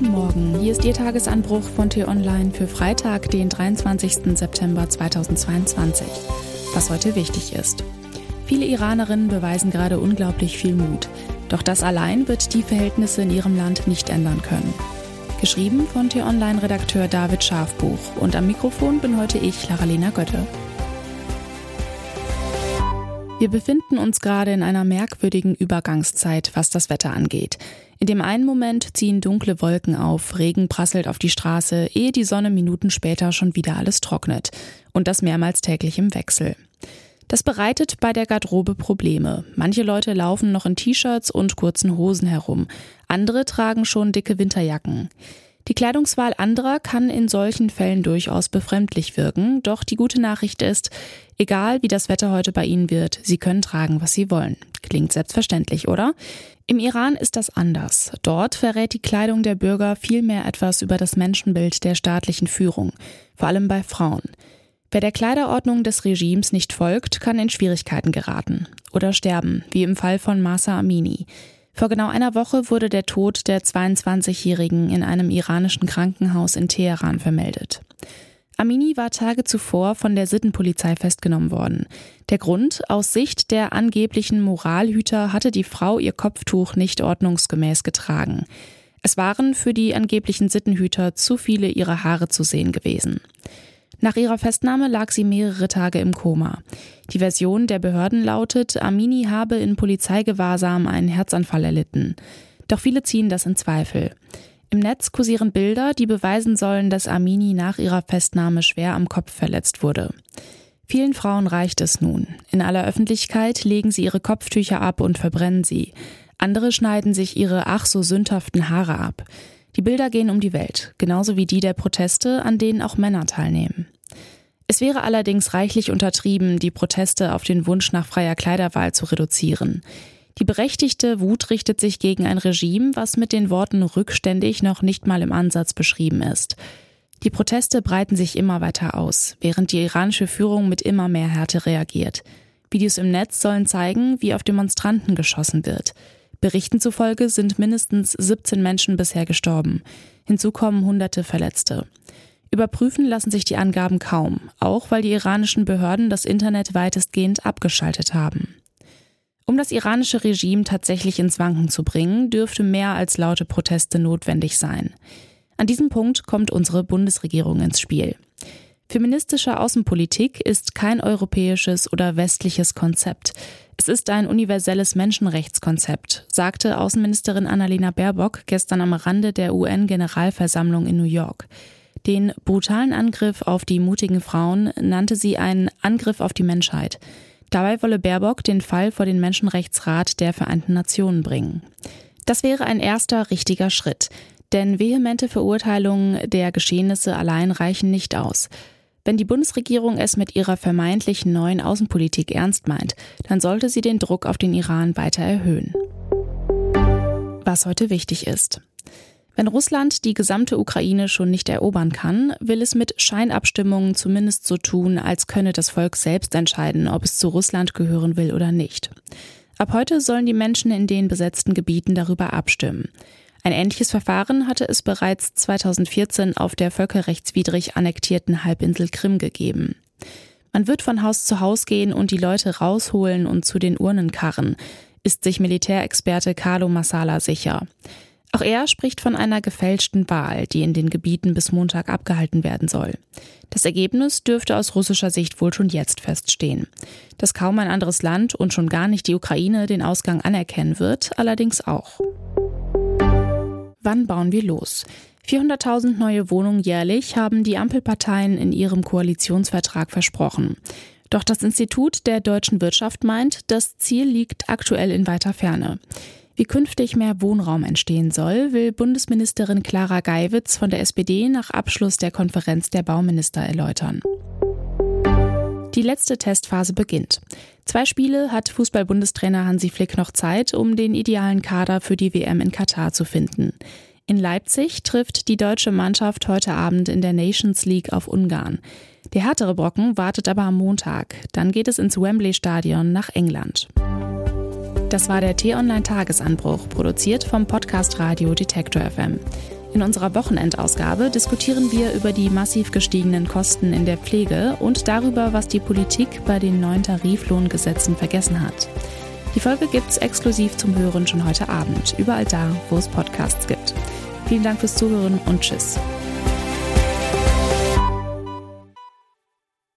Guten Morgen, hier ist Ihr Tagesanbruch von T-Online für Freitag, den 23. September 2022. Was heute wichtig ist. Viele Iranerinnen beweisen gerade unglaublich viel Mut. Doch das allein wird die Verhältnisse in ihrem Land nicht ändern können. Geschrieben von T-Online-Redakteur David Schafbuch und am Mikrofon bin heute ich, Laralena Götte. Wir befinden uns gerade in einer merkwürdigen Übergangszeit, was das Wetter angeht. In dem einen Moment ziehen dunkle Wolken auf, Regen prasselt auf die Straße, ehe die Sonne Minuten später schon wieder alles trocknet. Und das mehrmals täglich im Wechsel. Das bereitet bei der Garderobe Probleme. Manche Leute laufen noch in T-Shirts und kurzen Hosen herum. Andere tragen schon dicke Winterjacken. Die Kleidungswahl anderer kann in solchen Fällen durchaus befremdlich wirken, doch die gute Nachricht ist, egal wie das Wetter heute bei Ihnen wird, Sie können tragen, was Sie wollen. Klingt selbstverständlich, oder? Im Iran ist das anders. Dort verrät die Kleidung der Bürger vielmehr etwas über das Menschenbild der staatlichen Führung, vor allem bei Frauen. Wer der Kleiderordnung des Regimes nicht folgt, kann in Schwierigkeiten geraten oder sterben, wie im Fall von Masa Amini. Vor genau einer Woche wurde der Tod der 22-Jährigen in einem iranischen Krankenhaus in Teheran vermeldet. Amini war Tage zuvor von der Sittenpolizei festgenommen worden. Der Grund, aus Sicht der angeblichen Moralhüter hatte die Frau ihr Kopftuch nicht ordnungsgemäß getragen. Es waren für die angeblichen Sittenhüter zu viele ihrer Haare zu sehen gewesen. Nach ihrer Festnahme lag sie mehrere Tage im Koma. Die Version der Behörden lautet, Amini habe in Polizeigewahrsam einen Herzanfall erlitten. Doch viele ziehen das in Zweifel. Im Netz kursieren Bilder, die beweisen sollen, dass Amini nach ihrer Festnahme schwer am Kopf verletzt wurde. Vielen Frauen reicht es nun. In aller Öffentlichkeit legen sie ihre Kopftücher ab und verbrennen sie. Andere schneiden sich ihre ach so sündhaften Haare ab. Die Bilder gehen um die Welt, genauso wie die der Proteste, an denen auch Männer teilnehmen. Es wäre allerdings reichlich untertrieben, die Proteste auf den Wunsch nach freier Kleiderwahl zu reduzieren. Die berechtigte Wut richtet sich gegen ein Regime, was mit den Worten rückständig noch nicht mal im Ansatz beschrieben ist. Die Proteste breiten sich immer weiter aus, während die iranische Führung mit immer mehr Härte reagiert. Videos im Netz sollen zeigen, wie auf Demonstranten geschossen wird. Berichten zufolge sind mindestens 17 Menschen bisher gestorben. Hinzu kommen hunderte Verletzte. Überprüfen lassen sich die Angaben kaum, auch weil die iranischen Behörden das Internet weitestgehend abgeschaltet haben. Um das iranische Regime tatsächlich ins Wanken zu bringen, dürfte mehr als laute Proteste notwendig sein. An diesem Punkt kommt unsere Bundesregierung ins Spiel. Feministische Außenpolitik ist kein europäisches oder westliches Konzept. Es ist ein universelles Menschenrechtskonzept, sagte Außenministerin Annalena Baerbock gestern am Rande der UN-Generalversammlung in New York. Den brutalen Angriff auf die mutigen Frauen nannte sie einen Angriff auf die Menschheit. Dabei wolle Baerbock den Fall vor den Menschenrechtsrat der Vereinten Nationen bringen. Das wäre ein erster richtiger Schritt, denn vehemente Verurteilungen der Geschehnisse allein reichen nicht aus. Wenn die Bundesregierung es mit ihrer vermeintlichen neuen Außenpolitik ernst meint, dann sollte sie den Druck auf den Iran weiter erhöhen. Was heute wichtig ist. Wenn Russland die gesamte Ukraine schon nicht erobern kann, will es mit Scheinabstimmungen zumindest so tun, als könne das Volk selbst entscheiden, ob es zu Russland gehören will oder nicht. Ab heute sollen die Menschen in den besetzten Gebieten darüber abstimmen. Ein ähnliches Verfahren hatte es bereits 2014 auf der völkerrechtswidrig annektierten Halbinsel Krim gegeben. Man wird von Haus zu Haus gehen und die Leute rausholen und zu den Urnen karren, ist sich Militärexperte Carlo Massala sicher. Auch er spricht von einer gefälschten Wahl, die in den Gebieten bis Montag abgehalten werden soll. Das Ergebnis dürfte aus russischer Sicht wohl schon jetzt feststehen. Dass kaum ein anderes Land und schon gar nicht die Ukraine den Ausgang anerkennen wird, allerdings auch. Wann bauen wir los? 400.000 neue Wohnungen jährlich haben die Ampelparteien in ihrem Koalitionsvertrag versprochen. Doch das Institut der deutschen Wirtschaft meint, das Ziel liegt aktuell in weiter Ferne. Wie künftig mehr Wohnraum entstehen soll, will Bundesministerin Clara Geiwitz von der SPD nach Abschluss der Konferenz der Bauminister erläutern. Die letzte Testphase beginnt. Zwei Spiele hat Fußball-Bundestrainer Hansi Flick noch Zeit, um den idealen Kader für die WM in Katar zu finden. In Leipzig trifft die deutsche Mannschaft heute Abend in der Nations League auf Ungarn. Der härtere Brocken wartet aber am Montag. Dann geht es ins Wembley Stadion nach England. Das war der T-Online Tagesanbruch, produziert vom Podcast Radio Detektor FM. In unserer Wochenendausgabe diskutieren wir über die massiv gestiegenen Kosten in der Pflege und darüber, was die Politik bei den neuen Tariflohngesetzen vergessen hat. Die Folge gibt's exklusiv zum Hören schon heute Abend, überall da, wo es Podcasts gibt. Vielen Dank fürs Zuhören und Tschüss.